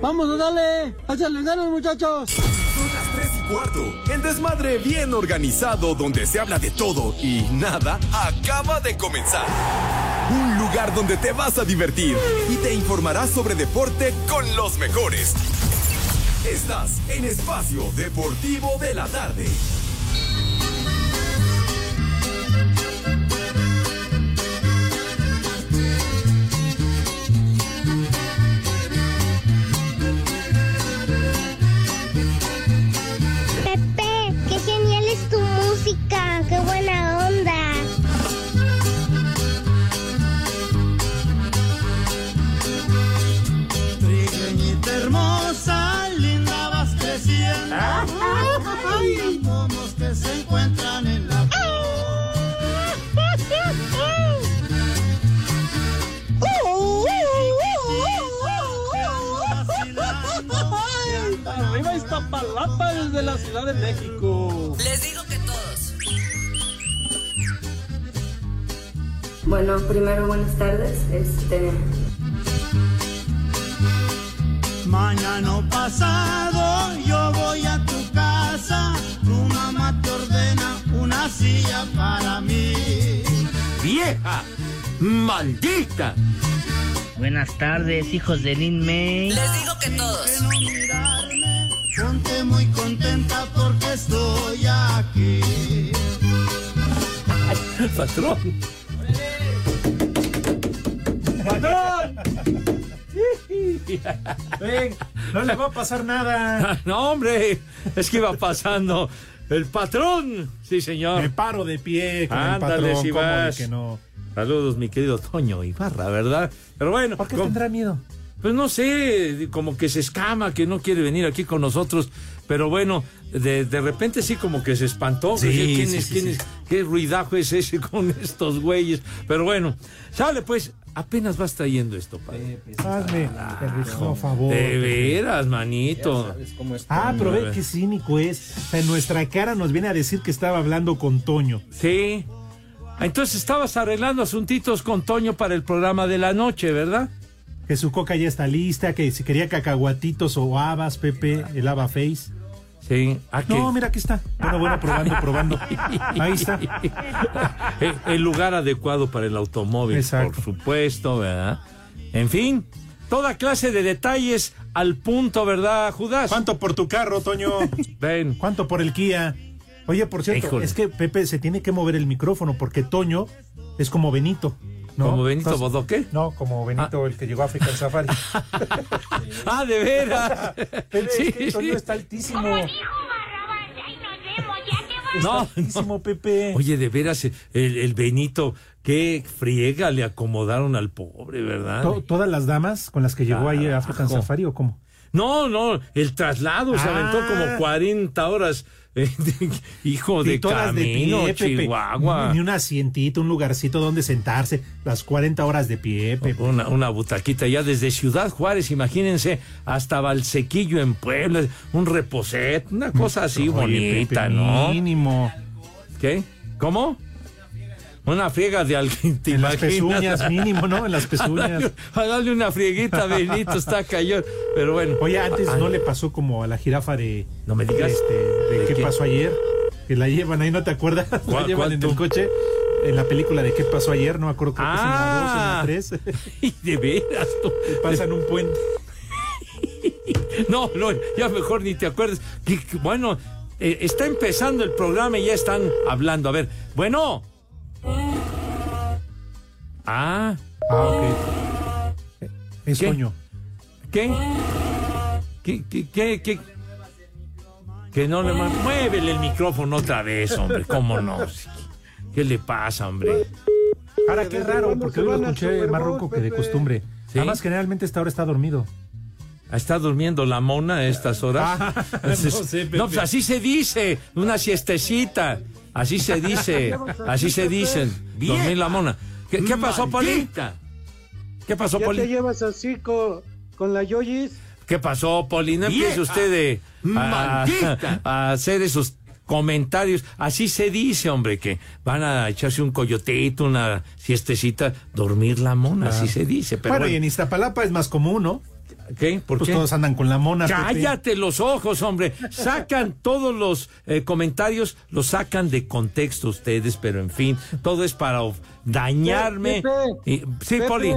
Vamos a darle, ganas muchachos. Son las 3 y cuarto. El desmadre bien organizado donde se habla de todo y nada acaba de comenzar. Un lugar donde te vas a divertir y te informarás sobre deporte con los mejores. Estás en Espacio Deportivo de la Tarde. Música, qué buena onda. Trigueñita hermosa, linda vas creciendo. Ay, pomos que se encuentran en la Arriba Iztapalapa desde la Ciudad de México. Les digo que Bueno, primero buenas tardes. Este, Mañana pasado yo voy a tu casa, tu mamá te ordena una silla para mí. ¡Vieja! ¡Maldita! Buenas tardes, hijos de Lin May. Les digo que todos. no mirarme, ponte muy contenta porque estoy aquí. ¡Patrón! ¡Patrón! Ven, no le va a pasar nada. No, hombre, es que iba pasando el patrón. Sí, señor. Me paro de pie con Ándale, el patrón. si ¿cómo de vas. que no? Saludos, mi querido Toño Ibarra, ¿verdad? Pero bueno. ¿Por qué tendrá miedo? Pues no sé, como que se escama, que no quiere venir aquí con nosotros. Pero bueno, de, de repente sí como que se espantó. Sí, que, ¿Quién sí, es, sí, quién sí. es? ¿Qué ruidajo es ese con estos güeyes? Pero bueno, sale pues, apenas vas trayendo esto, padre. Hazme el por favor. De veras, manito. Ah, pero ve qué cínico es. O sea, en nuestra cara nos viene a decir que estaba hablando con Toño. Sí. Entonces estabas arreglando asuntitos con Toño para el programa de la noche, ¿verdad? Que su coca ya está lista, que si quería cacahuatitos o habas, Pepe, el haba face. Sí. No, mira, aquí está. Bueno, bueno, probando, probando. Ahí está. el, el lugar adecuado para el automóvil, Exacto. por supuesto, ¿verdad? En fin, toda clase de detalles al punto, ¿verdad, Judas? ¿Cuánto por tu carro, Toño? Ven. ¿Cuánto por el Kia? Oye, por cierto, Híjole. es que Pepe se tiene que mover el micrófono porque Toño es como Benito. ¿No? ¿Como Benito Entonces- Bodoque? No, como Benito, el que llegó a African Safari. Ah, de veras. Pepe, Sí, es que Toño sí. está altísimo. Está No, altísimo, Pepe. Oye, de veras, el, el Benito, qué friega le acomodaron al pobre, ¿verdad? To- ¿Todas las damas con las que llegó ahí a African Carajo. Safari o cómo? No, no, el traslado se Ah. aventó como 40 horas. hijo de todas de camino, pie, Pepe. Chihuahua. Ni un asientito, un lugarcito donde sentarse. Las 40 horas de pie, Pepe. Una, una butaquita ya desde Ciudad Juárez, imagínense, hasta Valsequillo en Puebla, un reposet, una cosa así Oye, bonita, Pepe, ¿no? Mínimo. ¿Qué? ¿Cómo? Una friega de alguien, ¿te En las imaginas? pezuñas, mínimo, ¿no? En las A pezuñas. darle, a darle una frieguita, Benito, está cayón. Pero bueno. Oye, antes no le pasó como a la jirafa de. No me digas. Este, de, ¿De qué, qué? pasó ayer. Que la llevan ahí, ¿no te acuerdas? La ¿Cuál- llevan en el coche. En la película de qué pasó ayer, no me acuerdo, creo Ah. que es en la 2 en la 3. Y de veras, tú. Pasan un puente. No, no, ya mejor ni te que, bueno, eh, está empezando el programa y ya están hablando. A ver, bueno. Ah, Ah, ok. Es ¿Qué? Toño. ¿qué? ¿Qué, qué, qué, qué? Que no le... Muévele el micrófono otra vez, hombre, ¿cómo no? ¿Qué le pasa, hombre? Ahora, qué raro, porque hoy lo escuché más ronco que de costumbre. ¿Sí? Además, generalmente esta hora está dormido. ¿Está durmiendo la mona a estas horas? Ah, Entonces, no sé, no, pues así se dice, una siestecita. Así se dice, así se dicen. Dormir la mona. ¿Qué, qué pasó, Poli? ¿Qué pasó, ¿Ya te Poli? llevas así con, con la Yoyis? ¿Qué pasó, Poli? No empiece usted de- a, a hacer esos comentarios. Así se dice, hombre, que van a echarse un coyotito, una siestecita, dormir la mona, así se dice. Pero bueno, y en bueno, Iztapalapa es más común, ¿no? ¿Qué? ¿Por Pues qué? todos andan con la mona. Pepe. Cállate los ojos, hombre. Sacan todos los eh, comentarios, los sacan de contexto ustedes, pero en fin, todo es para dañarme. Pepe, Y- sí, Pepe, Poli.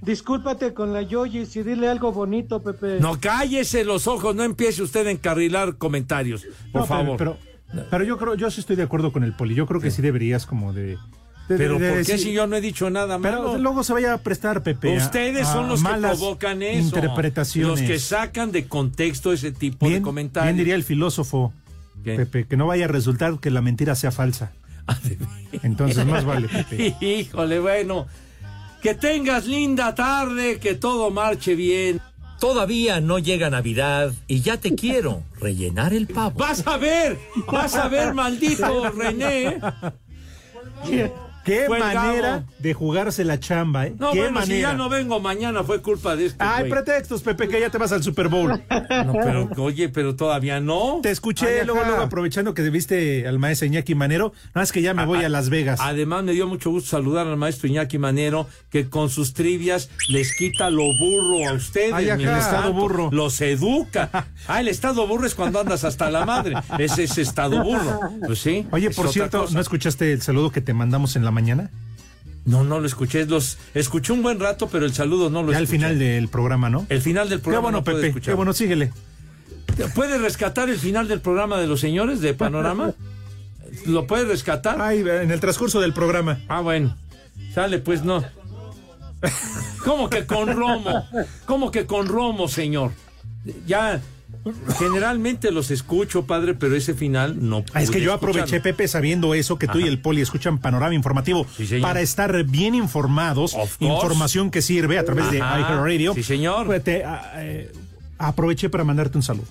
Discúlpate con la Yoyis y dile algo bonito, Pepe. No cállese los ojos, no empiece usted a encarrilar comentarios, por No, favor. Pero, pero yo creo, yo sí estoy de acuerdo con el poli. Yo creo que sí, deberías como de. De- Pero de ¿por qué si yo no he dicho nada Pero malo? luego se vaya a prestar, Pepe. Ustedes a son los que provocan eso. Interpretaciones. Los que sacan de contexto ese tipo de comentarios. bien diría el filósofo, ¿Qué? Pepe, que no vaya a resultar que la mentira sea falsa. Entonces más vale, Pepe. Híjole, bueno. Que tengas linda tarde, que todo marche bien. Todavía no llega Navidad y ya te quiero rellenar el pavo. Vas a ver, vas a ver, maldito René. Qué, Fue manera Gabo. de jugarse la chamba, ¿eh? No, qué bueno, manera. si ya no vengo mañana fue culpa de este Hay güey. pretextos, Pepe, que ya te vas al Super Bowl. No, pero, oye, pero todavía no. Te escuché Ay, luego, ajá. luego aprovechando que viste al maestro Iñaki Manero. No, es que ya me voy a Las Vegas. Además, me dio mucho gusto saludar al maestro Iñaki Manero, que con sus trivias les quita lo burro a ustedes. Ay, ajá. El estado burro. Los educa. Ah, el estado burro es cuando andas hasta la madre. Ese es estado burro. Pues sí. Oye, es por cierto, cosa. ¿no escuchaste el saludo que te mandamos en la mañana? No, no lo escuché. Los escuché un buen rato, pero el saludo no lo Ya al escuché. final del programa, ¿no? El final del Qué programa. bueno, no Pepe. escuchar. Qué bueno, síguele. ¿Puede rescatar el final del programa de los señores de Panorama? ¿Lo puede rescatar? Ay, en el transcurso del programa. Ah, bueno. Sale, pues no. ¿Cómo que con Romo? ¿Cómo que con Romo, señor? Ya, generalmente los escucho, padre, pero ese final no. Ah, es que yo aproveché, escucharlo. Pepe, sabiendo eso, que tú y el Poli escuchan Panorama Informativo Sí, para estar bien informados. Información que sirve a través de Ajá. iHeartRadio. Sí, señor. Pues te, ah, eh, aproveché para mandarte un saludo.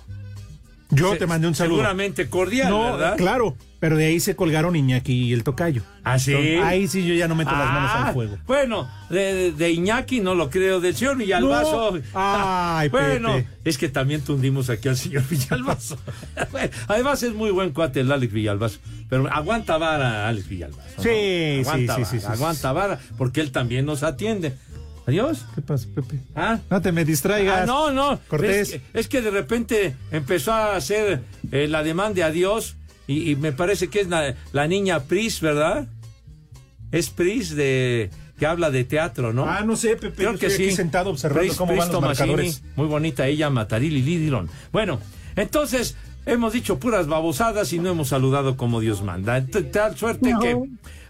Yo Se- te mandé un saludo. Seguramente cordial, No, ¿verdad? claro, pero de ahí se colgaron Iñaki y el tocayo. ¿Ah, sí? Entonces, ahí sí yo ya no meto las manos Ah, al fuego. Bueno, de, de- Iñaki no lo creo, del señor Villalbazo. No. Ay, bueno, Pepe. es que también tundimos aquí al señor Villalbazo. Bueno, además es muy buen cuate el Alex Villalbazo, pero aguanta vara Alex Villalbazo. ¿no? Sí, sí, aguanta sí, vara, sí, sí, Aguanta vara, porque él también nos atiende. Adiós. ¿Qué pasa, Pepe? ¿Ah? No te me distraigas. Ah, no, no. Cortés. Es que, es que de repente empezó a hacer eh, la demanda de adiós y, y me parece que es la, la niña Pris, ¿verdad? Es Pris de que habla de teatro, ¿no? Ah, no sé, Pepe. Creo yo que estoy sí. aquí sentado observando Pris- cómo Pris van los Tomasini, marcadores. Muy bonita ella, Matarili Lidilon. Bueno, entonces hemos dicho puras babosadas y no hemos saludado como Dios manda. Tal suerte que.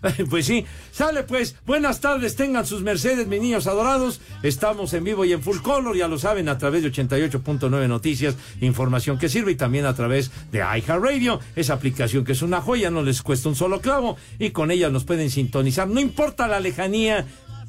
Pues sí, sale pues. Buenas tardes, tengan sus mercedes, mis niños adorados. Estamos en vivo y en full color, ya lo saben, a través de 88.9 Noticias, información que sirve y también a través de iHeartRadio, esa aplicación que es una joya, no les cuesta un solo clavo. Y con ella nos pueden sintonizar, no importa la lejanía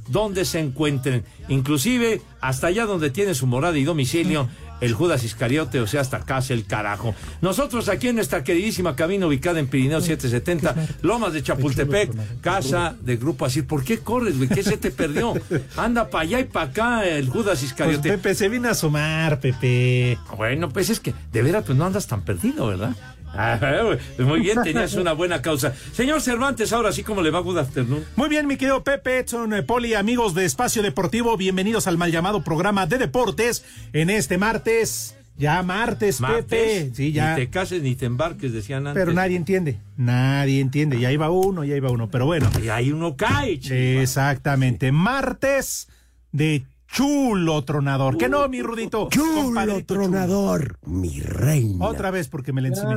donde se encuentren, inclusive hasta allá donde tiene su morada y domicilio el Judas Iscariote, o sea, hasta casa el carajo. Nosotros aquí en nuestra queridísima cabina ubicada en Pirineo 770, Lomas de Chapultepec, casa de Grupo Asir. ¿Por qué corres, güey? ¿Qué se te perdió? Anda para allá y para acá el Judas Pues Iscariote. Pepe se viene a asomar, Pepe. Bueno, pues es que de veras pues no andas tan perdido, ¿verdad? Ah, muy bien, tenías una buena causa. Señor Cervantes, ahora sí, ¿cómo le va? Good afternoon. Muy bien, mi querido Pepe, Edson, eh, Poli, amigos de Espacio Deportivo, bienvenidos al mal llamado programa de deportes en este martes. Ya martes, Martes, Pepe. Sí, ya. Ni te cases ni te embarques, decían antes. Pero nadie entiende. Nadie entiende. Ya iba uno, ya iba uno. Pero bueno. Y ahí uno cae, chico. Exactamente. Martes de chulo tronador. Que no, mi Rudito. Chulo tronador, mi reina. Otra vez porque me la encimé.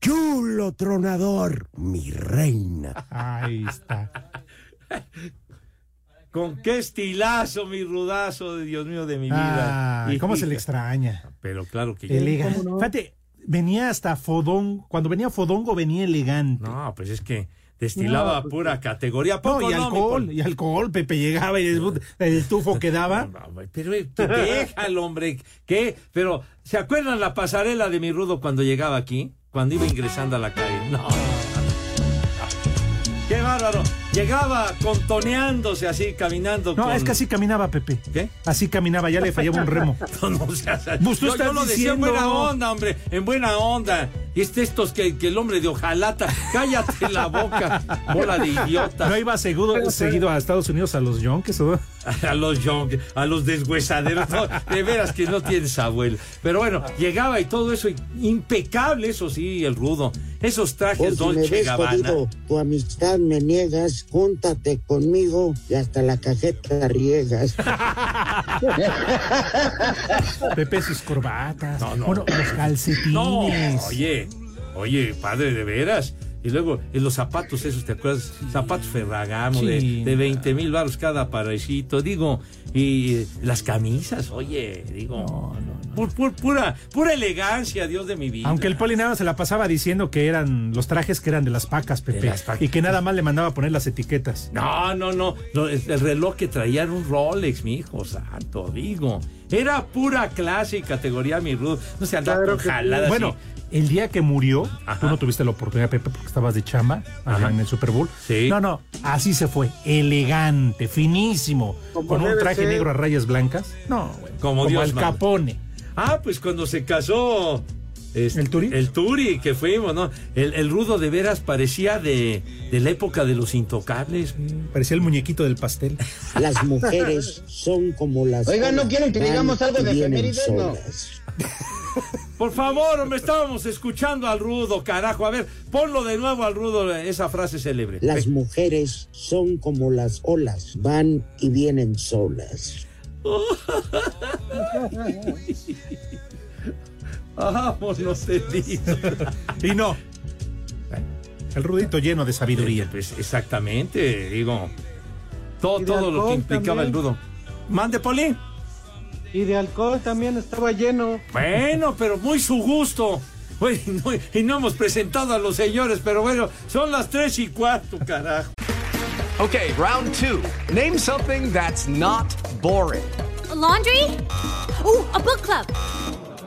Chulo tronador, mi reina. Ahí está. Con qué estilazo, mi rudazo, de Dios mío, de mi vida. Ay, ¿Cómo se le extraña? Pero claro que Elegante. Fíjate, venía hasta Fodón. Cuando venía Fodongo venía elegante. No, pues es que destilaba No, pues, pura categoría. No, ¿Poco y no, alcohol, y alcohol, Pepe llegaba y el, el tufo que daba. Pero eh, déjalo, hombre. ¿Qué? Pero, ¿se acuerdan la pasarela de mi rudo cuando llegaba aquí? Cuando iba ingresando a la calle. No. Qué bárbaro. Llegaba contoneándose así, caminando. No, con- es que así caminaba Pepe. ¿Qué? Así caminaba, ya le fallaba un remo. No, no seas- Pues tú yo, estás yo lo decía en buena onda, hombre, en buena onda. Y este estos que, que el hombre de ojalata, cállate la boca, bola de idiota. ¿No iba seguido, seguido a Estados Unidos a los Yonkes o A los young, a los deshuesaderos, no, de veras que no tienes abuelo. Pero bueno, llegaba y todo eso, impecable, eso sí, el rudo. Esos trajes me Dolce ves Gabbana. jodido, tu amistad me niegas, júntate conmigo y hasta la cajeta riegas. Pepe sus corbatas? No, no. Bueno, los calcetines. No, oye, oye, padre, de veras. Y luego, en los zapatos esos, ¿te acuerdas? Zapatos Ferragamo de, Sí. de 20 mil baros cada parecito. Digo, y las camisas, oye, digo. pu- pu- pura, pura elegancia, Dios de mi vida. Aunque el poli nada se la pasaba diciendo que eran los trajes que eran de las pacas, Pepe. las pacas. Y que nada más le mandaba poner las etiquetas. No, no, no. no, el reloj que traía era un Rolex, mi hijo santo, digo. Era pura clase y categoría, mi rudo. No se andaba Claro con jaladas. Bueno, el día que murió, tú no tuviste la oportunidad, Pepe, porque estabas de chamba allá en el Super Bowl. Sí. No, no, así se fue. Elegante, finísimo. Como con un traje ser. negro a rayas blancas. No, güey. Como Como, Dios el manda. Capone. Ah, pues cuando se casó. Este, ¿El Turi? El Turi, que fuimos, ¿no? El, el rudo de veras parecía de, de la época de los intocables. Parecía el muñequito del pastel. Las mujeres son como las. Oigan, ¿no quieren que digamos algo de efemérides? No. Por favor, hombre, estábamos escuchando al rudo, carajo. A ver, ponlo de nuevo al rudo, esa frase célebre. Las mujeres son como las olas, van y vienen solas. Vámonos, tendido. Y no. El rudito lleno de sabiduría. Pues exactamente, digo. Todo, todo lo que implicaba el rudo. Mande, Poli. Y de alcohol también estaba lleno. Bueno, pero muy su gusto. No- y no hemos presentado a los señores, pero bueno, son las tres y cuarto, carajo. Okay, round two. Name something that's not boring. A laundry? Ooh, a book club.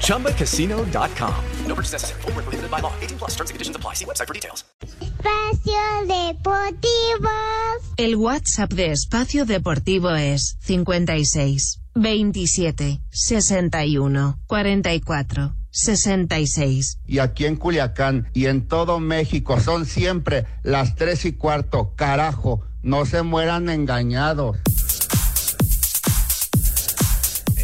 ChumbaCasino.com. No purchase necessary. Void where prohibited by law. 18 plus terms and conditions apply. See website for details. Espacio Deportivo. El WhatsApp de Espacio Deportivo es 56 27 61 44 66. y aquí en Culiacán y en todo México son siempre las tres y cuarto. Carajo, no se mueran engañados.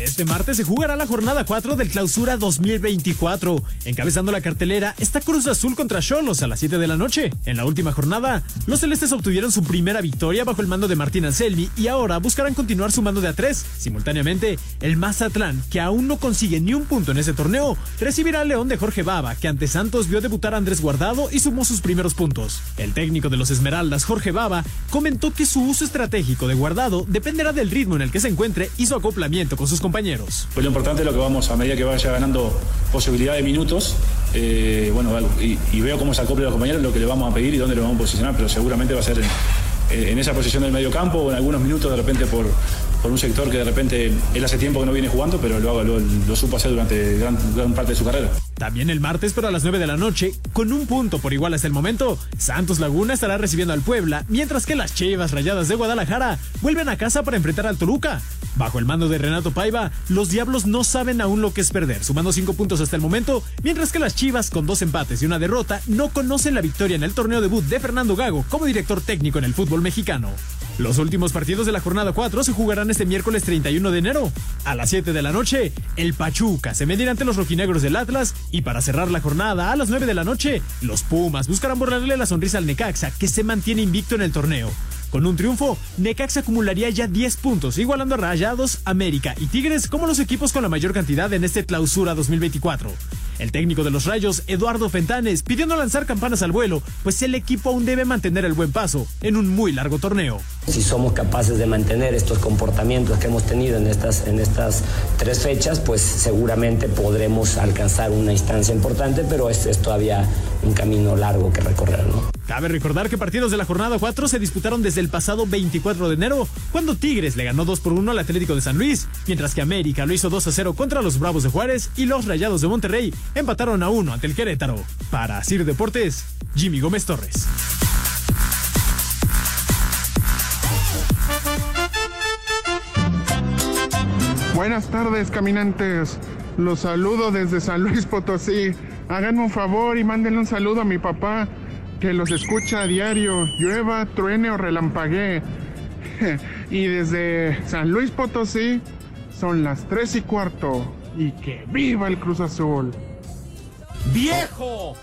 Este martes se jugará la jornada 4 del Clausura 2024. Encabezando la cartelera está Cruz Azul contra Cholos a las 7 de la noche. En la última jornada, los celestes obtuvieron su primera victoria bajo el mando de Martín Anselmi y ahora buscarán continuar sumando de a 3. Simultáneamente, el Mazatlán, que aún no consigue ni un punto en ese torneo, recibirá al León de Jorge Baba, que ante Santos vio debutar a Andrés Guardado y sumó sus primeros puntos. El técnico de los Esmeraldas, Jorge Baba, comentó que su uso estratégico de Guardado dependerá del ritmo en el que se encuentre y su acoplamiento con sus compañeros. Pues lo importante es lo que vamos, a medida que vaya ganando posibilidad de minutos, eh, bueno, y, veo cómo se acopla a los compañeros, lo que le vamos a pedir y dónde lo vamos a posicionar, pero seguramente va a ser en, en esa posición del medio campo o en algunos minutos de repente por, por un sector que de repente él hace tiempo que no viene jugando, pero lo, lo, supo hacer durante gran, gran parte de su carrera. También el martes, pero a las 9 de la noche, con un punto por igual hasta el momento, Santos Laguna estará recibiendo al Puebla, mientras que las Chivas Rayadas de Guadalajara vuelven a casa para enfrentar al Toluca. Bajo el mando de Renato Paiva, los Diablos no saben aún lo que es perder, sumando 5 puntos hasta el momento, mientras que las Chivas, con dos empates y una derrota, no conocen la victoria en el torneo debut de Fernando Gago como director técnico en el fútbol mexicano. Los últimos partidos de la jornada 4 se jugarán este miércoles 31 de enero. A las 7 de la noche, el Pachuca se medirá ante los rojinegros del Atlas y para cerrar la jornada a las 9 de la noche, los Pumas buscarán borrarle la sonrisa al Necaxa que se mantiene invicto en el torneo. Con un triunfo, Necaxa acumularía ya 10 puntos, igualando a Rayados, América y Tigres como los equipos con la mayor cantidad en este clausura 2024. El técnico de los Rayos, Eduardo Fentanes, pidió no lanzar campanas al vuelo, pues el equipo aún debe mantener el buen paso en un muy largo torneo. Si somos capaces de mantener estos comportamientos que hemos tenido en estas, en estas tres fechas, pues seguramente podremos alcanzar una instancia importante, pero es, es todavía un camino largo que recorrer, ¿no? Cabe recordar que partidos de la jornada 4 se disputaron desde el pasado 24 de enero, cuando Tigres le ganó 2 por 1 al Atlético de San Luis, mientras que América lo hizo 2 a 0 contra los Bravos de Juárez y los Rayados de Monterrey empataron a 1 ante el Querétaro. Para Sir Deportes, Jimmy Gómez Torres. Buenas tardes, caminantes. Los saludo desde San Luis Potosí. Háganme un favor y mándenle un saludo a mi papá, que los escucha a diario, llueva, truene o relampaguee. y desde San Luis Potosí son las tres y cuarto. Y que viva el Cruz Azul. ¡Viejo!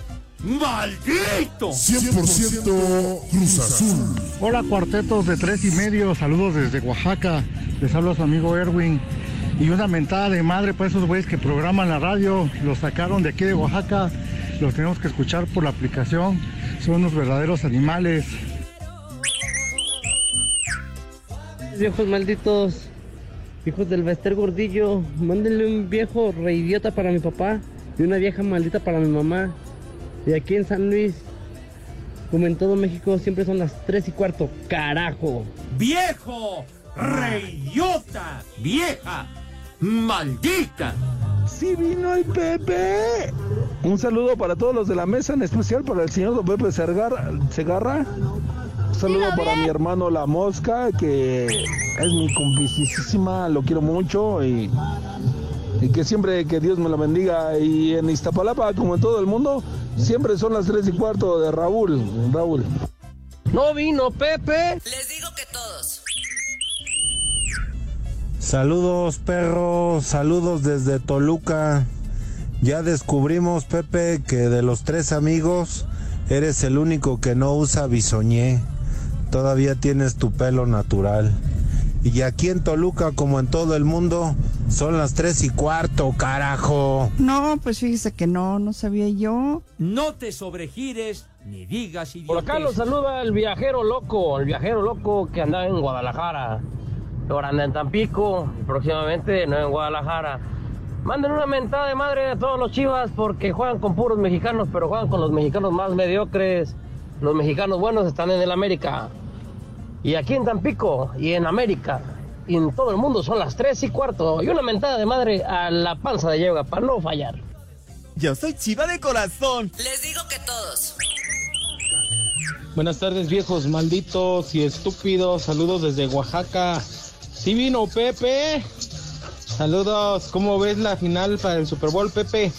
¡Maldito! 100% Cruz Azul. Hola cuartetos de tres y medio, saludos desde Oaxaca. Les habla su amigo Erwin. Y una mentada de madre para esos güeyes que programan la radio. Los sacaron de aquí de Oaxaca. Los tenemos que escuchar por la aplicación. Son unos verdaderos animales. Viejos malditos. Hijos del Bester Gordillo. Mándenle un viejo reidiota para mi papá. Y una vieja maldita para mi mamá. Y aquí en San Luis, como en todo México, siempre son las 3 y cuarto. ¡Carajo! ¡Viejo! ¡Reyota! ¡Vieja! ¡Maldita! ¡Sí vino el Pepe! Un saludo para todos los de la mesa, en especial para el señor Don Pepe Segarra. Segarra. Un saludo para mi hermano La Mosca, que es mi complicísima, lo quiero mucho y, y que siempre que Dios me la bendiga. Y en Iztapalapa, como en todo el mundo, siempre son las 3 y cuarto de Raúl. Raúl. No vino Pepe. Les digo que todos. Saludos perros, saludos desde Toluca. Ya descubrimos, Pepe, que de los tres amigos eres el único que no usa bisoñé. Todavía tienes tu pelo natural. Y aquí en Toluca, como en todo el mundo, son las tres y cuarto, carajo. No, pues fíjese que no, no sabía yo. No te sobregires ni digas Por acá lo saluda el viajero loco, el viajero loco que anda en Guadalajara. Ahora anda en Tampico, y próximamente no en Guadalajara. Manden una mentada de madre a todos los chivas porque juegan con puros mexicanos, pero juegan con los mexicanos más mediocres. Los mexicanos buenos están en el América. Y aquí en Tampico y en América y en todo el mundo son las 3 y cuarto. Y una mentada de madre a la panza de yoga para no fallar. Yo soy chiva de corazón. Les digo que todos. Buenas tardes viejos malditos y estúpidos. Saludos desde Oaxaca. Sí vino Pepe. Saludos. ¿Cómo ves la final para el Super Bowl Pepe?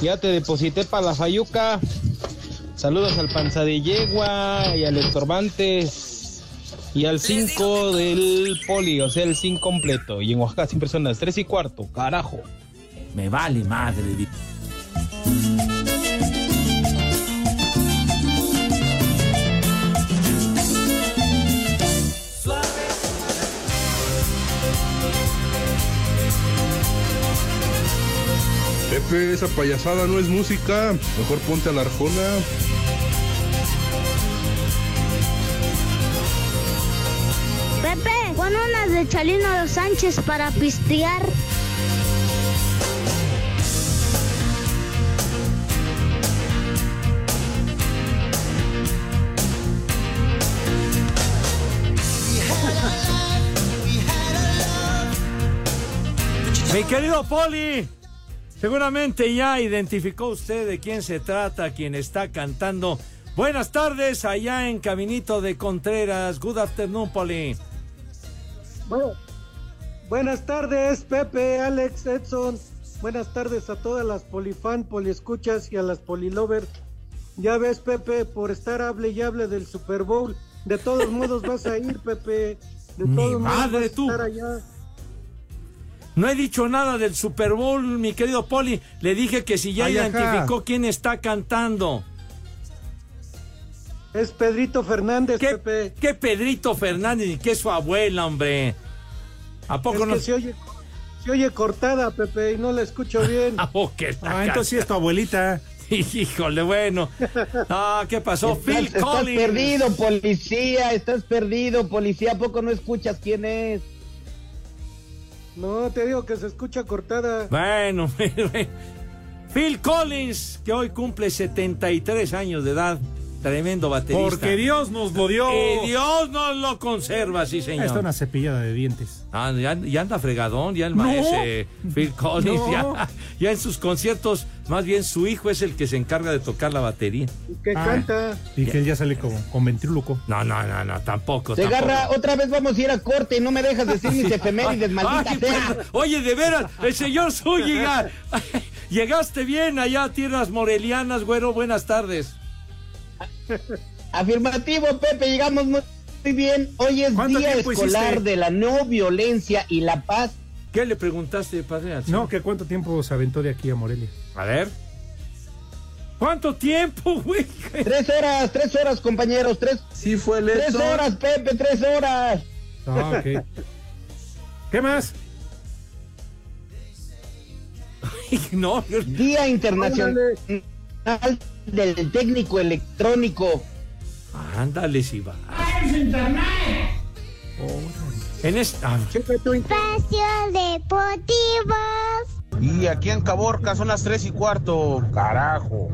Ya te deposité para la Fayuca. Saludos al Panza de Yegua y al Estorbantes. Y al 5 del poli, o sea, el 5 completo. Y en Oaxaca siempre son las 3 y cuarto, carajo. Me vale madre. Pepe, esa payasada no es música. Mejor ponte a la arjona. Pepe, pon unas de Chalino Sánchez para pistear. Mi querido Poli, seguramente ya identificó usted de quién se trata, quién está cantando. Buenas tardes, allá en Caminito de Contreras. Good afternoon, Poli. Bueno, buenas tardes, Pepe, Alex, Edson. Buenas tardes a todas las polifan, poliescuchas y a las polilovers. Ya ves, Pepe, por estar hable y hable del Super Bowl. De todos modos vas a ir, Pepe. De Mi todos modos madre, vas a tú. estar allá. No he dicho nada del Super Bowl, mi querido Poli. Le dije que si ya Ay, ajá. identificó quién está cantando. Es Pedrito Fernández, ¿Qué, Pepe. qué Pedrito Fernández y qué su abuela, hombre? ¿A poco Es no? que se oye, Se oye cortada, Pepe, y no la escucho bien. oh, qué Ah, entonces sí es tu abuelita. Híjole, bueno. Ah, ¿qué pasó? Estás, Phil estás Collins. perdido, policía, estás perdido, policía. ¿A poco no escuchas quién es? No, te digo que se escucha cortada. Bueno, Phil Collins, que hoy cumple 73 años de edad. Tremendo baterista. Porque Dios nos lo dio. Y Dios nos lo conserva, sí, señor. Esta es una cepillada de dientes. Ah, ya, ya anda fregadón, ya el No. maestro eh, Phil Collins, No. ya, ya en sus conciertos, más bien su hijo es el que se encarga de tocar la batería. Que Ah. canta. Y que él ya sale con, con ventríloco. No, no, no, no, tampoco. Se tampoco. agarra, otra vez vamos a ir a corte y no me dejas decir mis efemérides, maldita Ay, sea. perdón. Oye, de veras, el señor Zúñiga, llegaste bien allá a tierras morelianas, güero, buenas tardes. Afirmativo, Pepe, llegamos muy bien. Hoy es ¿Cuánto Día Escolar hiciste? de la No Violencia y la Paz. ¿Qué le preguntaste, padre? al No, que cuánto tiempo se aventó de aquí a Morelia. A ver. ¿Cuánto tiempo, güey? Tres horas, tres horas, compañeros, tres. Sí fue el Tres horas, Pepe, tres horas. Ah, ok. ¿Qué más? no. Día Internacional del Técnico Electrónico. Ándale, si va. En esta. Espacio Deportivo. Y aquí en Caborca son las tres y cuarto. Carajo.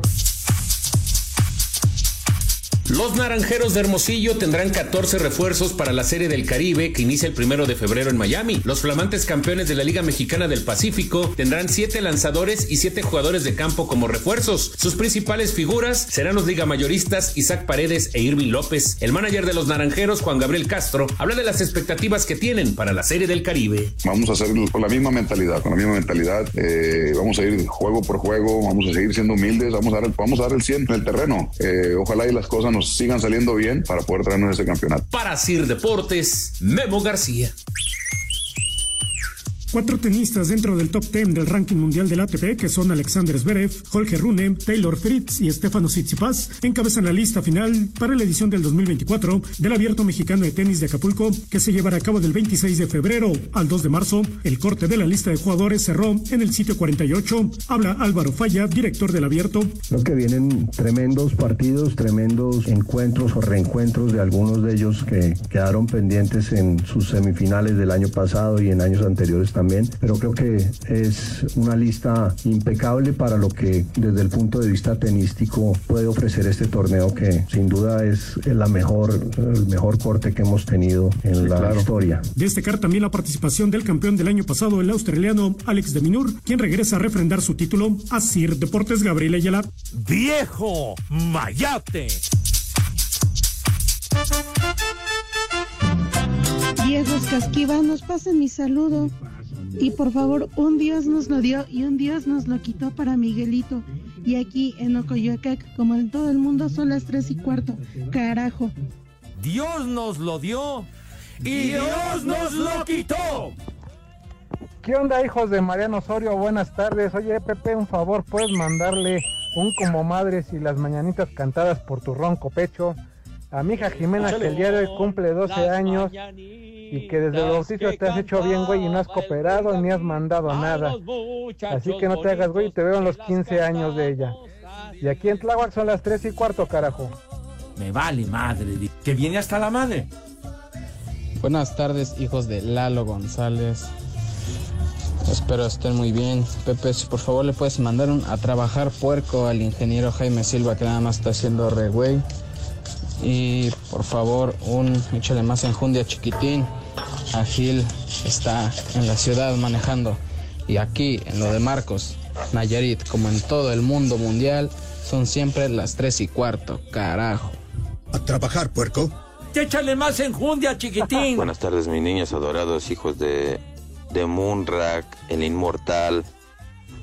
Los Naranjeros de Hermosillo tendrán 14 refuerzos para la Serie del Caribe que inicia el primero de febrero en Miami. Los flamantes campeones de la Liga Mexicana del Pacífico tendrán 7 lanzadores y 7 jugadores de campo como refuerzos. Sus principales figuras serán los liga mayoristas Isaac Paredes e Irving López. El manager de los Naranjeros, Juan Gabriel Castro, habla de las expectativas que tienen para la Serie del Caribe. Vamos a hacer con la misma mentalidad, con la misma mentalidad. eh, vamos a ir juego por juego, vamos a seguir siendo humildes, vamos a dar, el- vamos a dar el 100 en el terreno. Eh, ojalá y las cosas nos sigan saliendo bien para poder traernos ese campeonato. Para Sir Deportes, Memo García. Cuatro tenistas dentro del top 10 del ranking mundial del ATP, que son Alexander Zverev, Holger Rune, Taylor Fritz y Stefano Tsitsipas, encabezan la lista final para la edición del 2024 del Abierto Mexicano de Tenis de Acapulco, que se llevará a cabo del 26 de febrero al 2 de marzo. El corte de la lista de jugadores cerró en el sitio 48. Habla Álvaro Falla, director del Abierto. Creo que vienen tremendos partidos, tremendos encuentros o reencuentros de algunos de ellos que quedaron pendientes en sus semifinales del año pasado y en años anteriores también, pero creo que es una lista impecable para lo que desde el punto de vista tenístico puede ofrecer este torneo que sin duda es la mejor, el mejor corte que hemos tenido en la historia. Destacar también la participación del campeón del año pasado, el australiano Alex de Minur, quien regresa a refrendar su título a Sir Deportes Gabriel Ayala. ¡Viejo Mayate! Viejos casquivanos, pasen mi saludo. Y por favor, un Dios nos lo dio y un Dios nos lo quitó para Miguelito. Y aquí en Ocoyoacac, como en todo el mundo, son las tres y cuarto. Carajo. Dios nos lo dio y Dios nos lo quitó. ¿Qué onda, hijos de Mariano Osorio? Buenas tardes. Oye, Pepe, un favor, ¿puedes mandarle un como madres y las mañanitas cantadas por tu ronco pecho? A mi hija Jimena, que el día de hoy cumple 12 años y que desde el bautizo te has hecho bien, güey, y no has cooperado ni has mandado nada. Así que no te hagas, güey, te veo en los 15 años de ella. Y aquí en Tláhuac son las 3 y cuarto, carajo. Me vale madre, que viene hasta la madre. Buenas tardes, hijos de Lalo González. Espero estén muy bien. Pepe, si por favor le puedes mandar un a trabajar puerco al ingeniero Jaime Silva, que nada más está haciendo re güey. Y por favor, un échale más enjundia chiquitín. A Gil está en la ciudad manejando. Y aquí, en lo de Marcos, Nayarit, como en todo el mundo mundial, son siempre las tres y cuarto, carajo. A trabajar, puerco. Échale más enjundia, chiquitín. Buenas tardes, mis niños adorados, hijos de, de Moonrack, el inmortal.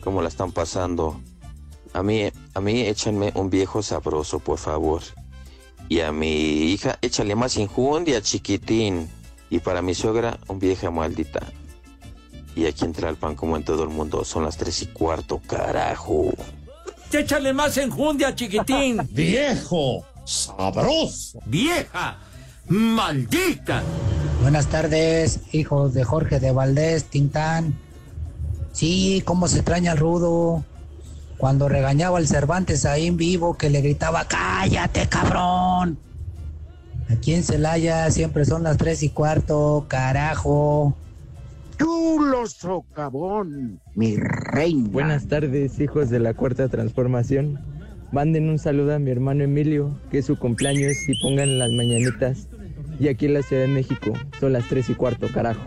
¿Cómo la están pasando? A mí, a mí échenme un viejo sabroso, por favor. Y a mi hija, échale más injundia, chiquitín. Y para mi suegra, un vieja maldita. Y aquí en Tlalpan, como en todo el mundo, son las tres y cuarto, carajo. Échale más enjundia, chiquitín. Viejo, sabroso. Vieja, maldita. Buenas tardes, hijos de Jorge de Valdés, Tintán. Sí, cómo se extraña al rudo. Cuando regañaba al Cervantes ahí en vivo, que le gritaba, cállate, cabrón. Aquí en Celaya siempre son las tres y cuarto, carajo. Chulo socavón, mi reina. Buenas tardes, hijos de la cuarta transformación. Manden un saludo a mi hermano Emilio, que es su cumpleaños, y pongan las mañanitas. Y aquí en la Ciudad de México son las tres y cuarto, carajo.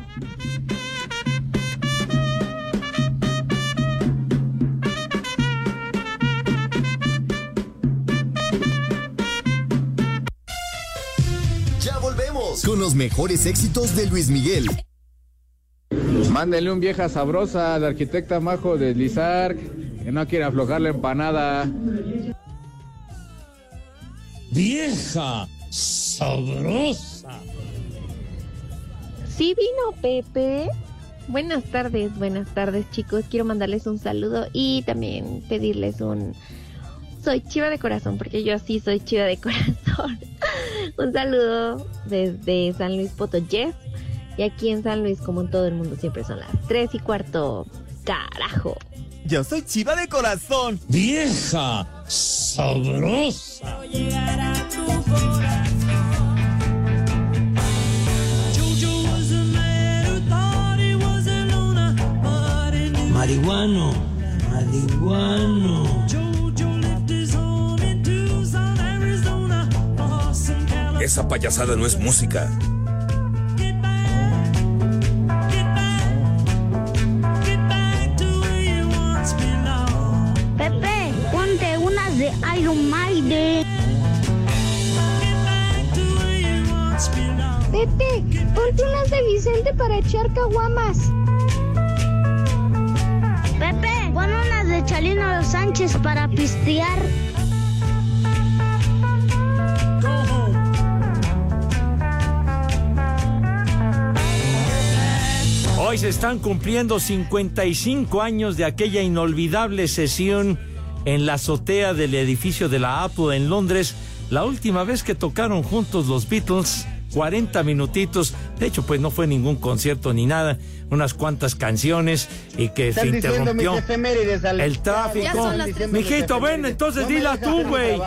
Con los mejores éxitos de Luis Miguel. Mándenle un vieja sabrosa al arquitecta Majo de Lizark, que no quiere aflojar la empanada. Vieja sabrosa. Sí vino Pepe. Buenas tardes, buenas tardes chicos. Quiero mandarles un saludo y también pedirles un... Soy chiva de corazón, porque yo sí soy chiva de corazón. un saludo desde San Luis Potosí. Y aquí en San Luis, como en todo el mundo, siempre son las 3 y cuarto. Carajo. Yo soy chiva de corazón. Vieja sabrosa. Marihuano, marihuano. Esa payasada no es música. Pepe, ponte unas de Iron Maiden. Pepe, ponte unas de Vicente para echar caguamas. Pepe, pon unas de Chalino Sánchez para pistear. Hoy se están cumpliendo 55 años de aquella inolvidable sesión en la azotea del edificio de la Apple en Londres, la última vez que tocaron juntos los Beatles, 40 minutitos, de hecho pues no fue ningún concierto ni nada, unas cuantas canciones y que se interrumpió el tráfico. Mijito, ven, entonces No dila tú, güey.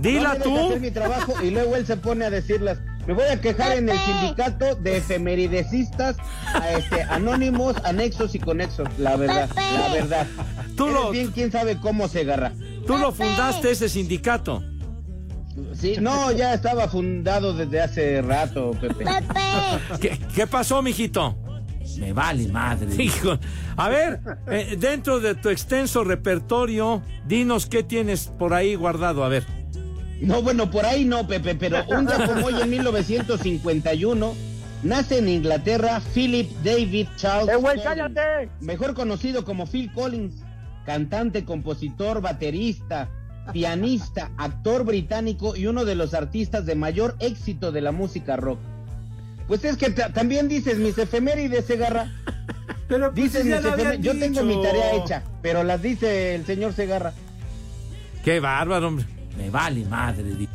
Dila No tú. hacer mi trabajo y luego él se pone a decirlas. Me voy a quejar en el sindicato de efemeridecistas, a este, anónimos, anexos y conexos. La verdad, la verdad. Tú Eres lo- bien, quién sabe cómo se agarra. Tú lo fundaste ese sindicato. Sí, no, ya estaba fundado desde hace rato, Pepe. ¿Qué, qué pasó, mijito? Me vale madre. Hijo, a ver, eh, dentro de tu extenso repertorio, dinos qué tienes por ahí guardado, a ver. No, bueno, por ahí no, Pepe, pero un día como hoy, en 1951, nace en Inglaterra Philip David Charles. Collins, Mejor conocido como Phil Collins, cantante, compositor, baterista, pianista, actor británico y uno de los artistas de mayor éxito de la música rock. Pues es que ta- también dices mis efemérides, Segarra. Pero dices pues ya mis efemérides. Yo tengo mi tarea hecha, pero las dice el señor Segarra. Qué bárbaro, hombre. Me vale madre. di-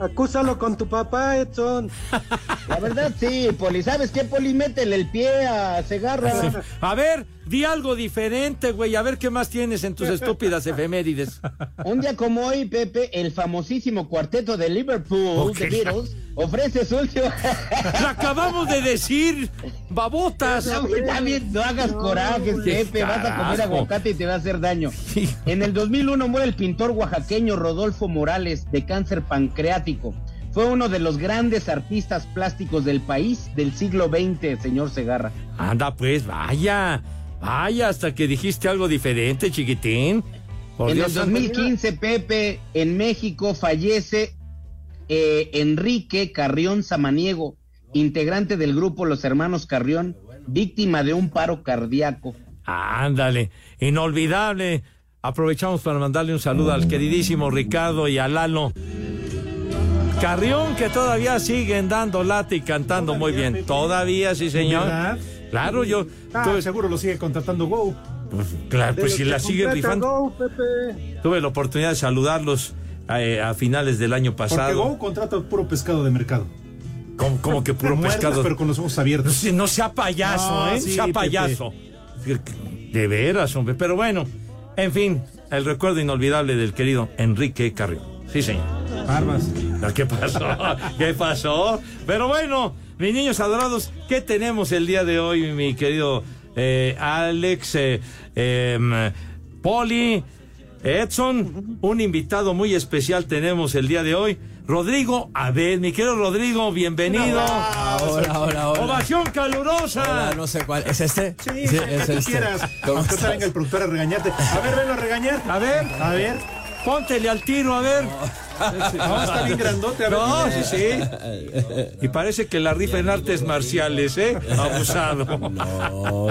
Acúsalo con tu papá, Edson. La verdad, sí, Poli. ¿Sabes qué, Poli? Métele el pie a Segarra. A ver, di algo diferente, güey. A ver qué más tienes en tus estúpidas efemérides. Un día como hoy, Pepe, el famosísimo cuarteto de Liverpool, Ok. The Beatles, ofrece su último... Acabamos de decir, babotas. No, también no hagas corajes, qué Pepe, vas a comer aguacate y te va a hacer daño. En el 2001 muere el pintor oaxaqueño Rodolfo Morales de cáncer pancreático. Fue uno de los grandes artistas plásticos del país del siglo XX, señor Segarra. Anda, pues, vaya. Vaya, hasta que dijiste algo diferente, chiquitín. Por en Dios el santo. 2015, Pepe, en México fallece eh, Enrique Carrión Samaniego, integrante del grupo Los Hermanos Carrión, víctima de un paro cardíaco. Ándale, inolvidable. Aprovechamos para mandarle un saludo al queridísimo Ricardo y a Lalo. Carrión que todavía siguen dando lata y cantando muy bien. Todavía, sí, señor. Claro, yo. Ah, tuve- seguro lo sigue contratando Go. claro, pues si la sigue rifando. Go, Pepe. Tuve la oportunidad de saludarlos eh, a finales del año Porque pasado. Go contrata puro pescado de mercado. Como, como que puro Muertos, pescado. pero con los ojos abiertos. No sea payaso, No, ¿eh? sí, sea Pepe. payaso. De veras, hombre. Pero bueno, en fin, el recuerdo inolvidable del querido Enrique Carrión. Sí, señor. Armas. ¿Qué pasó? ¿Qué pasó? Pero bueno, mis niños adorados, ¿qué tenemos el día de hoy, mi querido eh, Alex, eh, em, Poli, Edson? Un invitado muy especial tenemos el día de hoy. Rodrigo Abel, mi querido Rodrigo, bienvenido. Hola, hola, hola. Ovación calurosa. Hola, no sé cuál. ¿Es este? Sí, sí es que este. quieras. ¿Cómo Aunque estás? venga el productor a regañarte. A ver, venlo a regañar. A ver, A ver. póntele al tiro, a ver. No, está bien grandote. A ver, No, sí, sí. Y parece que la rifa en artes marciales, ¿eh? Abusado. No.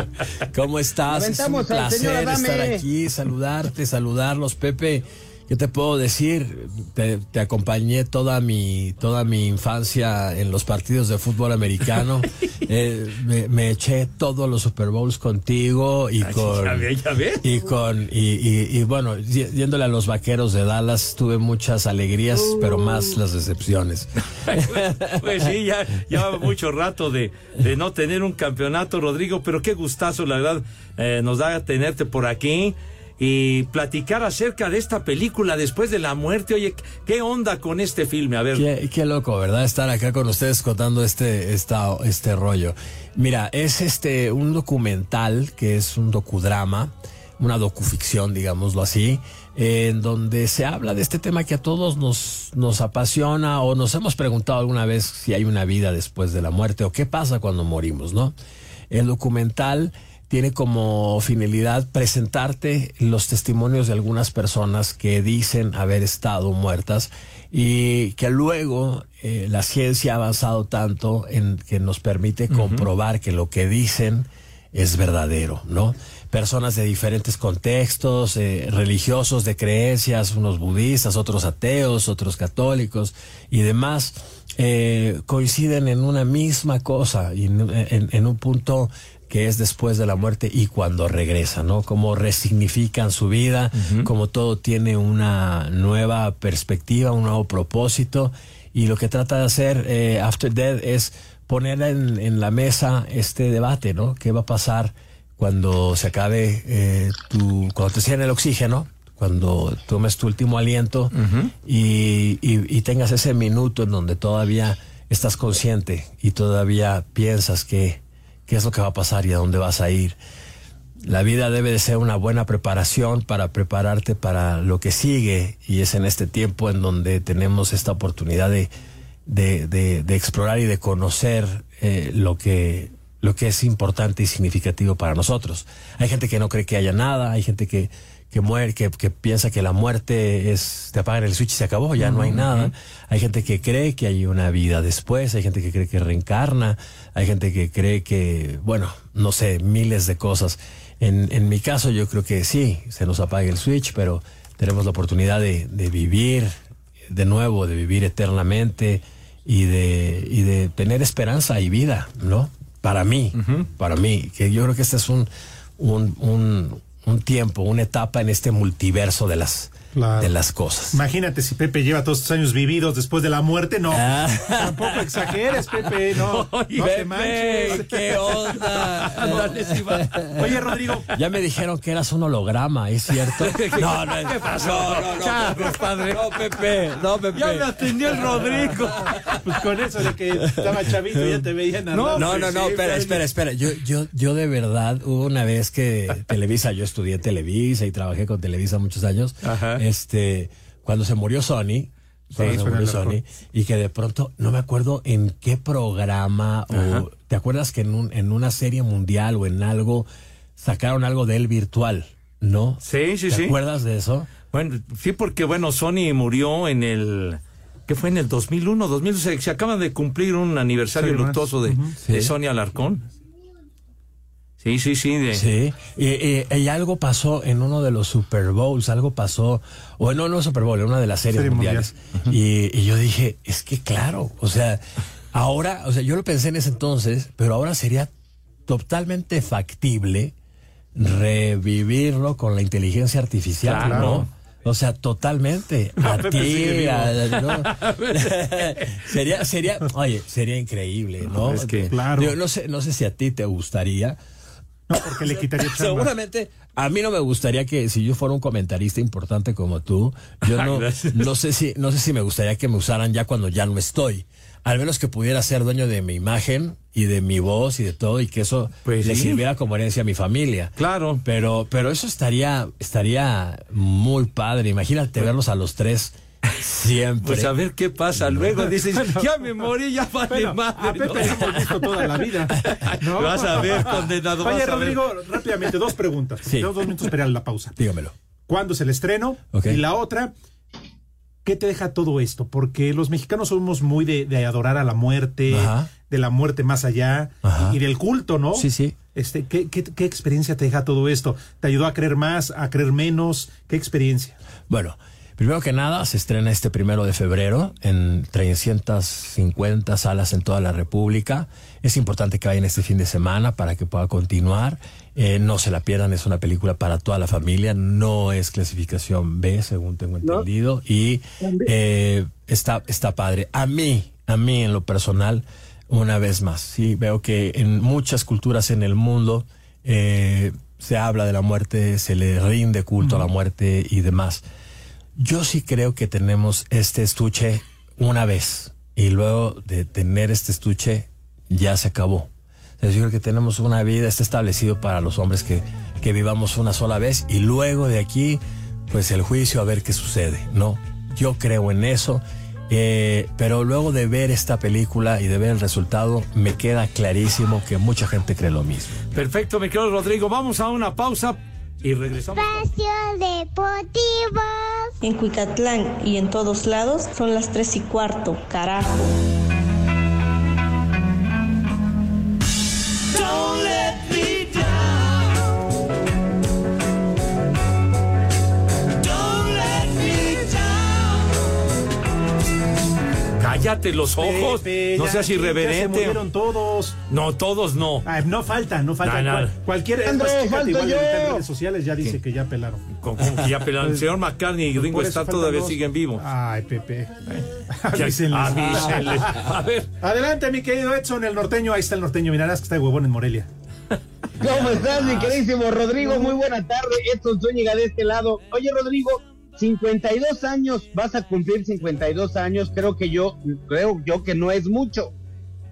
¿Cómo estás? Es un placer estar aquí, saludarte, saludarlos, Pepe. ¿Qué te puedo decir? Te, te acompañé toda mi, toda mi infancia en los partidos de fútbol americano. Eh, me, me eché todos los Super Bowls contigo y Ay, con ya ve, ya ve. y con y, y- y bueno, yéndole a los vaqueros de Dallas tuve muchas alegrías, pero más las decepciones. Pues sí, ya lleva mucho rato de, de no tener un campeonato, Rodrigo, pero qué gustazo, la verdad, eh, nos da tenerte por aquí y platicar acerca de esta película después de la muerte. Oye, ¿qué onda con este filme? A ver. Qué, loco, ¿verdad? Estar acá con ustedes contando este, esta, este rollo. Mira, es este un documental que es un docudrama, una docuficción, digámoslo así, en donde se habla de este tema que a todos nos, nos apasiona o nos hemos preguntado alguna vez si hay una vida después de la muerte o qué pasa cuando morimos, ¿no? El documental tiene como finalidad presentarte los testimonios de algunas personas que dicen haber estado muertas y que luego eh, la ciencia ha avanzado tanto en que nos permite comprobar que lo que dicen es verdadero, ¿no? Personas de diferentes contextos, eh, religiosos, de creencias, unos budistas, otros ateos, otros católicos y demás, eh, coinciden en una misma cosa y en, en- en un punto que es después de la muerte y cuando regresa, ¿no? Cómo resignifican su vida, cómo todo tiene una nueva perspectiva, un nuevo propósito. Y lo que trata de hacer eh, After Death es poner en, en la mesa este debate, ¿no? ¿Qué va a pasar cuando se acabe eh, tu, cuando te cierren el oxígeno? Cuando tomes tu último aliento y, y- y tengas ese minuto en donde todavía estás consciente y todavía piensas que qué es lo que va a pasar y a dónde vas a ir. La vida debe de ser una buena preparación para prepararte para lo que sigue y es en este tiempo en donde tenemos esta oportunidad de, de, de- explorar y de conocer eh, lo que lo que es importante y significativo para nosotros. Hay gente que no cree que haya nada, hay gente que, que muere, que, que piensa que la muerte es, te apagan el switch y se acabó, ya no hay nada. Hay gente que cree que hay una vida después, hay gente que cree que reencarna, hay gente que cree que, bueno, no sé, miles de cosas. En, en mi caso yo creo que sí, se nos apaga el switch, pero tenemos la oportunidad de, de vivir de nuevo, de vivir eternamente y de, y de tener esperanza y vida, ¿no? Para mí, para mí, que yo creo que este es un, un, un, un tiempo, una etapa en este multiverso de las, Claro. de las cosas. Imagínate si Pepe lleva todos estos años vividos después de la muerte, no. Ah. Tampoco exageres, Pepe, no. no te manches. ¿qué onda? Oye, Rodrigo. Ya me dijeron que eras un holograma, ¿es cierto? No, no, ¿Qué pasó? No, no, no, Changos, Pepe. padre. No, Pepe, no, Pepe. Ya me atendió el Rodrigo. Pues con eso de que estaba chavito ya te veían No, no, no, no, espera, espera, espera. Yo, yo, yo de verdad, hubo una vez que Televisa, yo estudié Televisa y trabajé con Televisa muchos años. Este, cuando se murió Sony, murió y que de pronto, no me acuerdo en qué programa, o te acuerdas que en, un, en una serie mundial o en algo, sacaron algo de él virtual, ¿no? Sí, sí, ¿Te sí. acuerdas de eso? Bueno, sí, porque bueno, Sony murió en el. ¿Qué fue en el 2001? 2000, se, se acaba de cumplir un aniversario luctuoso de, Ujú. de Sí. Sony Alarcón. Sí, sí, sí. De, Sí, y, y- y algo pasó en uno de los Super Bowls, algo pasó, o no, no Super Bowl, en una de las series Serie mundiales. Y, y yo dije, es que claro, o sea, ahora, o sea, yo lo pensé en ese entonces, pero ahora sería totalmente factible revivirlo con la inteligencia artificial, Claro. ¿no? O sea, totalmente. No, A ti, ¿no? sería, sería, oye, sería increíble, ¿no? Es que- Digo, no sé, no sé si a ti te gustaría, No, porque le quitaría chamba. Seguramente a mí no me gustaría que si yo fuera un comentarista importante como tú, yo no, no sé si no sé si me gustaría que me usaran ya cuando ya no estoy. Al menos que pudiera ser dueño de mi imagen y de mi voz y de todo y que eso Pues le sí. sirviera como herencia a mi familia. Claro. Pero pero eso estaría estaría muy padre. Imagínate verlos a los tres siempre. Pues a ver qué pasa. Luego dices, ya me morí, ya vale Bueno, madre. a Pepe ¿no? lo hemos visto toda la vida. ¿no? Vas a ver, condenado. Oye, ver. Rodrigo, rápidamente, dos preguntas. Sí. Tenemos dos minutos para la pausa. Dígamelo. ¿Cuándo es el estreno? Y la otra, ¿qué te deja todo esto? Porque los mexicanos somos muy de, de adorar a la muerte, Ajá. de la muerte más allá y, y del culto, ¿no? Sí, sí. Este, ¿qué, qué, qué experiencia te deja todo esto? ¿Te ayudó a creer más, a creer menos? ¿Qué experiencia? Bueno, primero que nada, se estrena este primero de febrero en 350 salas en toda la República. Es importante que vayan este fin de semana para que pueda continuar. Eh, no se la pierdan, es una película para toda la familia. No es clasificación B, según tengo entendido. Y eh, está, está padre. A mí, a mí en lo personal, una vez más, sí, veo que en muchas culturas en el mundo eh, se habla de la muerte, se le rinde culto a la muerte y demás. Yo sí creo que tenemos este estuche una vez y luego de tener este estuche ya se acabó. Yo creo que tenemos una vida, está establecido para los hombres que, que vivamos una sola vez y luego de aquí, pues el juicio a ver qué sucede, ¿no? Yo creo en eso, eh, pero luego de ver esta película y de ver el resultado, me queda clarísimo que mucha gente cree lo mismo. Perfecto, mi querido Rodrigo. Vamos a una pausa y regresamos. Espacio Deportivo. En Cuicatlán y en todos lados son las tres y cuarto, carajo. Cállate los ojos. Pepe, no ya- seas ya se irreverente. murieron todos. No, todos no. Ah, no falta, no falta. No. Cual- cualquier es André, más, igual yo. en redes sociales ya dice que ya pelaron. Con, con que ya pelaron. El señor McCartney y Ringo Starr todavía dos. siguen vivos. Ay, Pepe. Avísenles. avísenles. A ver. Adelante, mi querido Edson, el norteño. Ahí está el norteño. Mirarás que está de huevón en Morelia. ¿Cómo estás, mi queridísimo Rodrigo? Muy buena tarde. Edson Zúñiga de este lado. Oye, Rodrigo, 52 años, vas a cumplir 52 años. Creo que yo, creo yo que no es mucho.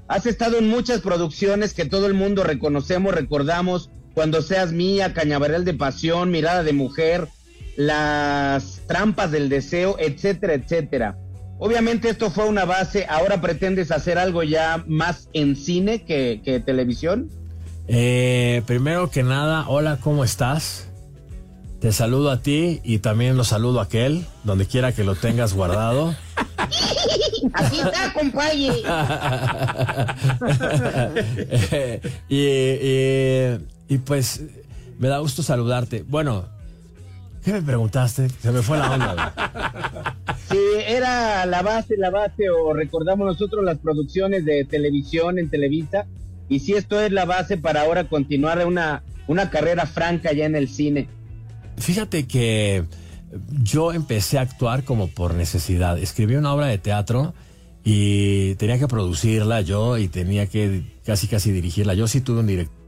Has estado en muchas producciones que todo el mundo reconocemos, recordamos. Cuando seas mía, Cañaveral de Pasión, Mirada de Mujer, Las Trampas del Deseo, etcétera, etcétera. Obviamente esto fue una base. Ahora pretendes hacer algo ya más en cine que, que televisión. Eh, primero que nada, hola, ¿cómo estás? Te saludo a ti y también lo saludo a aquel, donde quiera que lo tengas guardado. Aquí está, compañe. y, y- y pues me da gusto saludarte. Bueno, ¿qué me preguntaste? Se me fue la onda. Si era la base, la base, o recordamos nosotros las producciones de televisión en Televisa, y si esto es la base para ahora continuar una, una carrera franca ya en el cine. Fíjate que yo empecé a actuar como por necesidad. Escribí una obra de teatro y tenía que producirla yo y tenía que casi casi dirigirla. Yo sí tuve un director.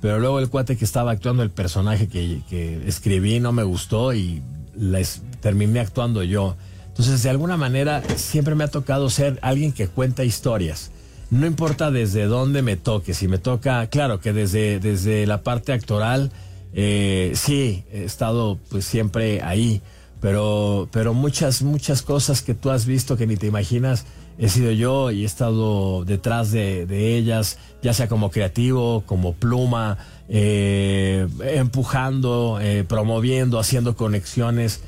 Pero luego el cuate que estaba actuando el personaje que, escribí no me gustó y les terminé actuando yo. Entonces, de alguna manera, siempre me ha tocado ser alguien que cuenta historias. No importa desde dónde me toque, si me toca, claro que desde, desde la parte actoral, eh, sí, he estado pues siempre ahí, pero, pero muchas, muchas cosas que tú has visto que ni te imaginas, he sido yo y he estado detrás de, ellas, ya sea como creativo, como pluma, eh, empujando, eh, promoviendo, haciendo conexiones.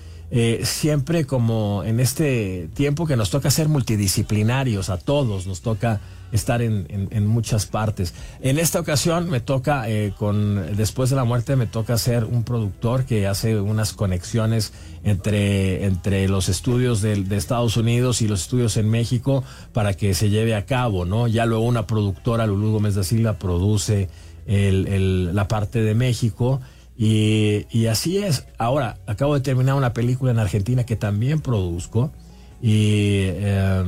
Siempre como en este tiempo que nos toca ser multidisciplinarios, a todos nos toca estar en, en- muchas partes. En esta ocasión me toca, eh, con después de la muerte, me toca ser un productor que hace unas conexiones entre, entre los estudios de, Estados Unidos y los estudios en México para que se lleve a cabo, ¿no? Ya luego una productora, Lulú Gómez da Silva, produce la parte de México. Y, y así es. Ahora, acabo de terminar una película en Argentina que también produzco y, eh,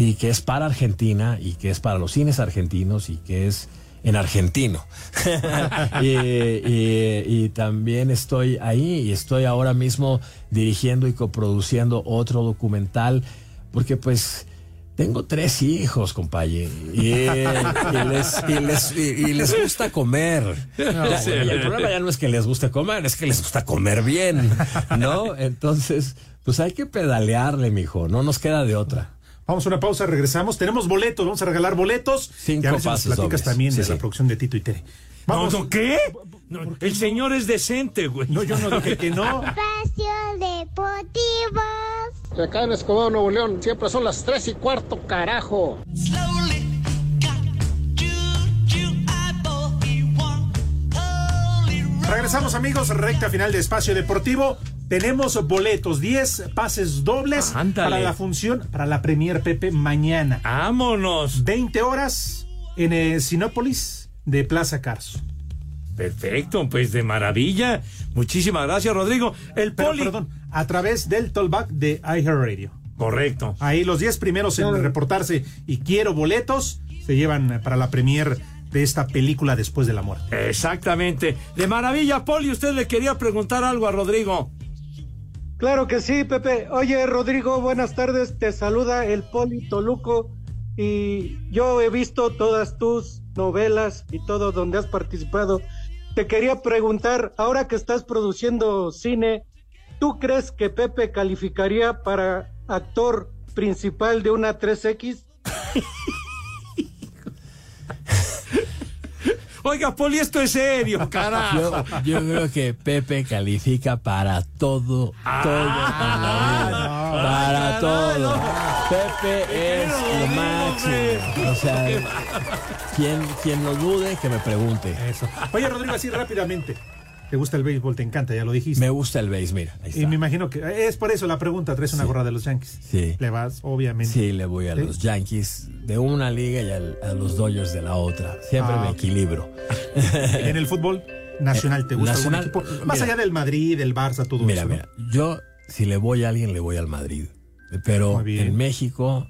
y que es para Argentina y que es para los cines argentinos y que es en argentino. y, y- y también estoy ahí y estoy ahora mismo dirigiendo y coproduciendo otro documental porque pues tengo tres hijos, compañero, y, y les, y les- y- les gusta comer. Sí. y el problema ya no es que les guste comer, es que les gusta comer bien, ¿no? Entonces, pues hay que pedalearle, mijo, no nos queda de otra. Vamos a una pausa, regresamos. Tenemos boletos, vamos a regalar boletos. Cinco y a ver si nos platicas también de Sí, la producción de Tito y Tere. Vamos. no, ¿qué? No, el señor es decente, güey. No, yo no dije que no. Espacio Deportivo. De acá en Escobedo, Nuevo León, siempre son las tres y cuarto, carajo. Regresamos amigos, recta final de Espacio Deportivo. Tenemos boletos, 10 pases dobles Ándale. para la función, para la Premier Pepe mañana. Vámonos. 20 horas en eh, Sinópolis de Plaza Carso. Perfecto, pues de maravilla. Muchísimas gracias, Rodrigo. El Pero, poli. perdón, a través del tollback de iHeartRadio. Correcto. Ahí los 10 primeros en reportarse y quiero boletos se llevan para la premier de esta película después de la muerte. Exactamente. De maravilla, Poli. Usted le quería preguntar algo a Rodrigo. Claro que sí, Pepe. Oye, Rodrigo, buenas tardes. Te saluda el Poli Toluco y yo he visto todas tus novelas y todo donde has participado. Te quería preguntar, ahora que estás produciendo cine, ¿tú crees que Pepe calificaría para actor principal de una 3X? Oiga, Poli, esto es serio, carajo. Yo, yo creo que Pepe califica para todo, todo vida. para todo. Pepe es lo máximo. O sea, quien, quien lo dude, que me pregunte. Eso. Oye, Rodrigo, así rápidamente. ¿Te gusta el béisbol? Te encanta, ya lo dijiste. Me gusta el base, mira. Ahí Y me imagino que es por eso la pregunta. Traes una Sí. gorra de los Yankees. Sí. Le vas, obviamente. Sí, le voy a ¿Sí? los Yankees de una liga y al- a los Dodgers de la otra. Siempre Ah, me equilibro. En el fútbol nacional, ¿te gusta Nacional, algún equipo? Más mira. allá del Madrid, del Barça, todo Mira, eso. ¿no? mira, yo si le voy a alguien, le voy al Madrid. Pero en México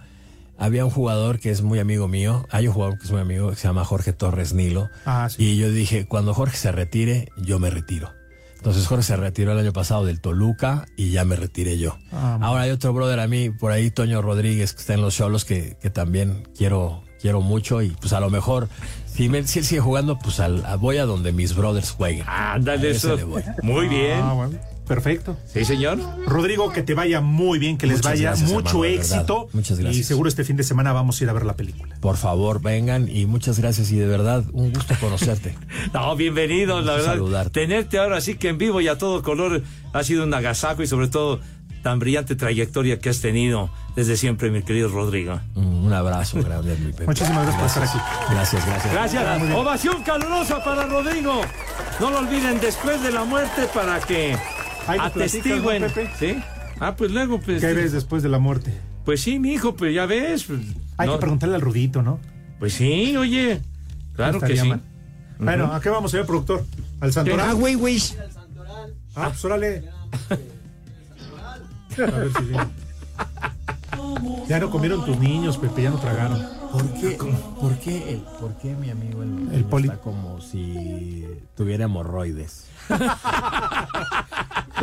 había un jugador que es muy amigo mío. Hay un jugador que es muy amigo que se llama Jorge Torres Nilo. Ah, sí. Y yo dije, cuando Jorge se retire, yo me retiro. Entonces Jorge se retiró el año pasado del Toluca y ya me retiré yo. Ah, Ahora hay otro brother a mí, por ahí, Toño Rodríguez, que está en los Cholos, que, que también quiero, quiero mucho. Y pues a lo mejor, si, me- si él sigue jugando, pues al- a- voy a donde mis brothers jueguen. Ándale, A ese eso. le voy. Muy bien. Ah, bueno, perfecto. Sí, señor. Rodrigo, que te vaya muy bien, que les Muchas vaya gracias, mucho hermano, de verdad. éxito. Muchas gracias. Y seguro este fin de semana vamos a ir a ver la película. Por favor, vengan y muchas gracias y de verdad, un gusto conocerte. No, bienvenido, la verdad. saludarte. Tenerte ahora sí que en vivo y a todo color ha sido un agasajo y sobre todo tan brillante trayectoria que has tenido desde siempre, mi querido Rodrigo. Un un abrazo grande, mi Pepe. Muchísimas gracias por estar aquí. Gracias, gracias. Gracias. Ovación calurosa para Rodrigo. No lo olviden después de la muerte para que Platicas, atestiguen. ¿no, Pepe? ¿Sí? Ah, pues luego, pues. ¿Qué ves después de la muerte? Pues sí, mi hijo, pues ya ves. pues, Hay no- que preguntarle al Rudito, ¿no? Pues sí, oye. Claro que sí. mal. Bueno, ¿a qué vamos, señor productor? ¿Al Santoral? Ah, güey, güey. Ah, pues órale. A ver si viene. Ya no comieron tus niños, Pepe, ya no tragaron. ¿Por qué, por qué, el, por qué mi amigo el, El poli- está como si tuviera hemorroides?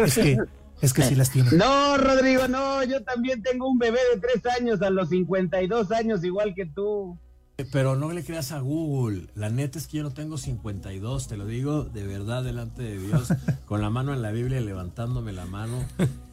Es que, es que sí las tiene. No, Rodrigo, no, yo también tengo un bebé de tres años a los 52 años, igual que tú. Pero no le creas a Google. La neta es que yo no tengo 52, te lo digo de verdad delante de Dios, con la mano en la Biblia y levantándome la mano.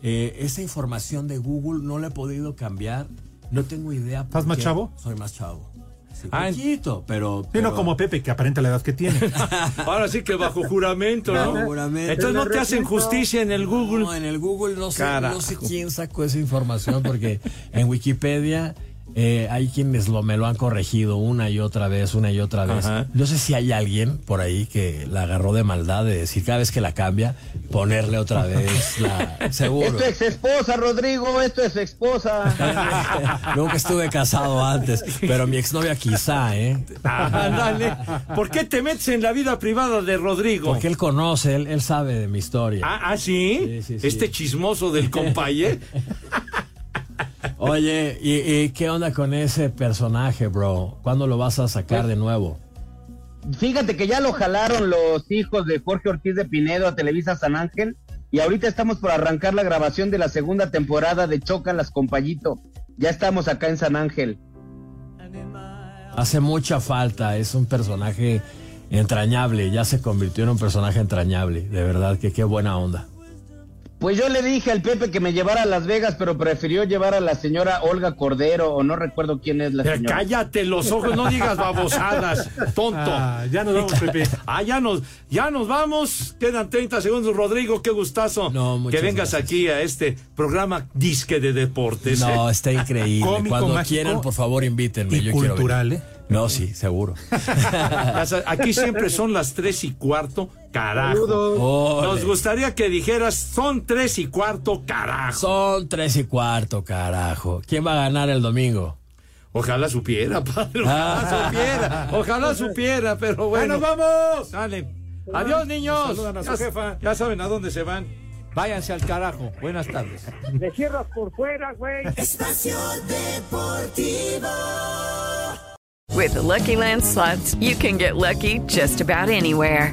Eh, esa información de Google no la he podido cambiar. No tengo idea. ¿Estás más chavo? Soy más chavo. Sí, Ah, poquito, pero, Sí, pero- no como Pepe, que aparenta la edad que tiene. Ahora sí que bajo juramento, ¿no? Bajo juramento. Entonces no te hacen justicia en el Google. No, en el Google no sé, Carajo. no sé quién sacó esa información porque en Wikipedia eh, hay quienes lo, me lo han corregido una y otra vez, una y otra vez. Ajá. No sé si hay alguien por ahí que la agarró de maldad de decir cada vez que la cambia, ponerle otra vez la... Seguro. Esto es esposa, Rodrigo, esto es esposa. Nunca estuve casado antes, pero mi exnovia quizá, ¿eh? Ándale. ¿Por qué te metes en la vida privada de Rodrigo? Porque él conoce, él, él sabe de mi historia. Ah, ah, ¿sí? Sí, sí, sí. Este chismoso del compañero. Oye, ¿y, y qué onda con ese personaje, bro? ¿Cuándo lo vas a sacar de nuevo? Fíjate que ya lo jalaron los hijos de Jorge Ortiz de Pinedo a Televisa San Ángel y ahorita estamos por arrancar la grabación de la segunda temporada de Chócalas Compayito. Ya estamos acá en San Ángel. Hace mucha falta, es un personaje entrañable, ya se convirtió en un personaje entrañable, de verdad que qué buena onda. Pues yo le dije al Pepe que me llevara a Las Vegas, pero prefirió llevar a la señora Olga Cordero, o no recuerdo quién es la Eh, señora. Cállate los ojos, no digas babosadas, tonto. Ah, ya nos vamos, Pepe. Ah, ya nos, ya nos vamos. Quedan 30 segundos, Rodrigo, qué gustazo muchas que vengas aquí a este programa disque de deportes. No, ¿eh? está increíble. Cómico, Cuando mágico quieran, por favor, invítenme. y yo quiero cultural, venir. No, sí, seguro. Aquí siempre son las tres y cuarto, carajo. Ole. Nos gustaría que dijeras, son tres y cuarto, carajo. Son tres y cuarto, carajo. ¿Quién va a ganar el domingo? Ojalá supiera, padre. Ojalá Ah. supiera. Ojalá supiera, pero bueno. ¡Ya nos vamos! Sale. Adiós, niños. Saludan a su Ya- jefa. Ya saben a dónde se van. Váyanse al carajo. Buenas tardes. Le cierras por fuera, güey. Espacio Deportivo. With the Lucky Land slots, you can get lucky just about anywhere.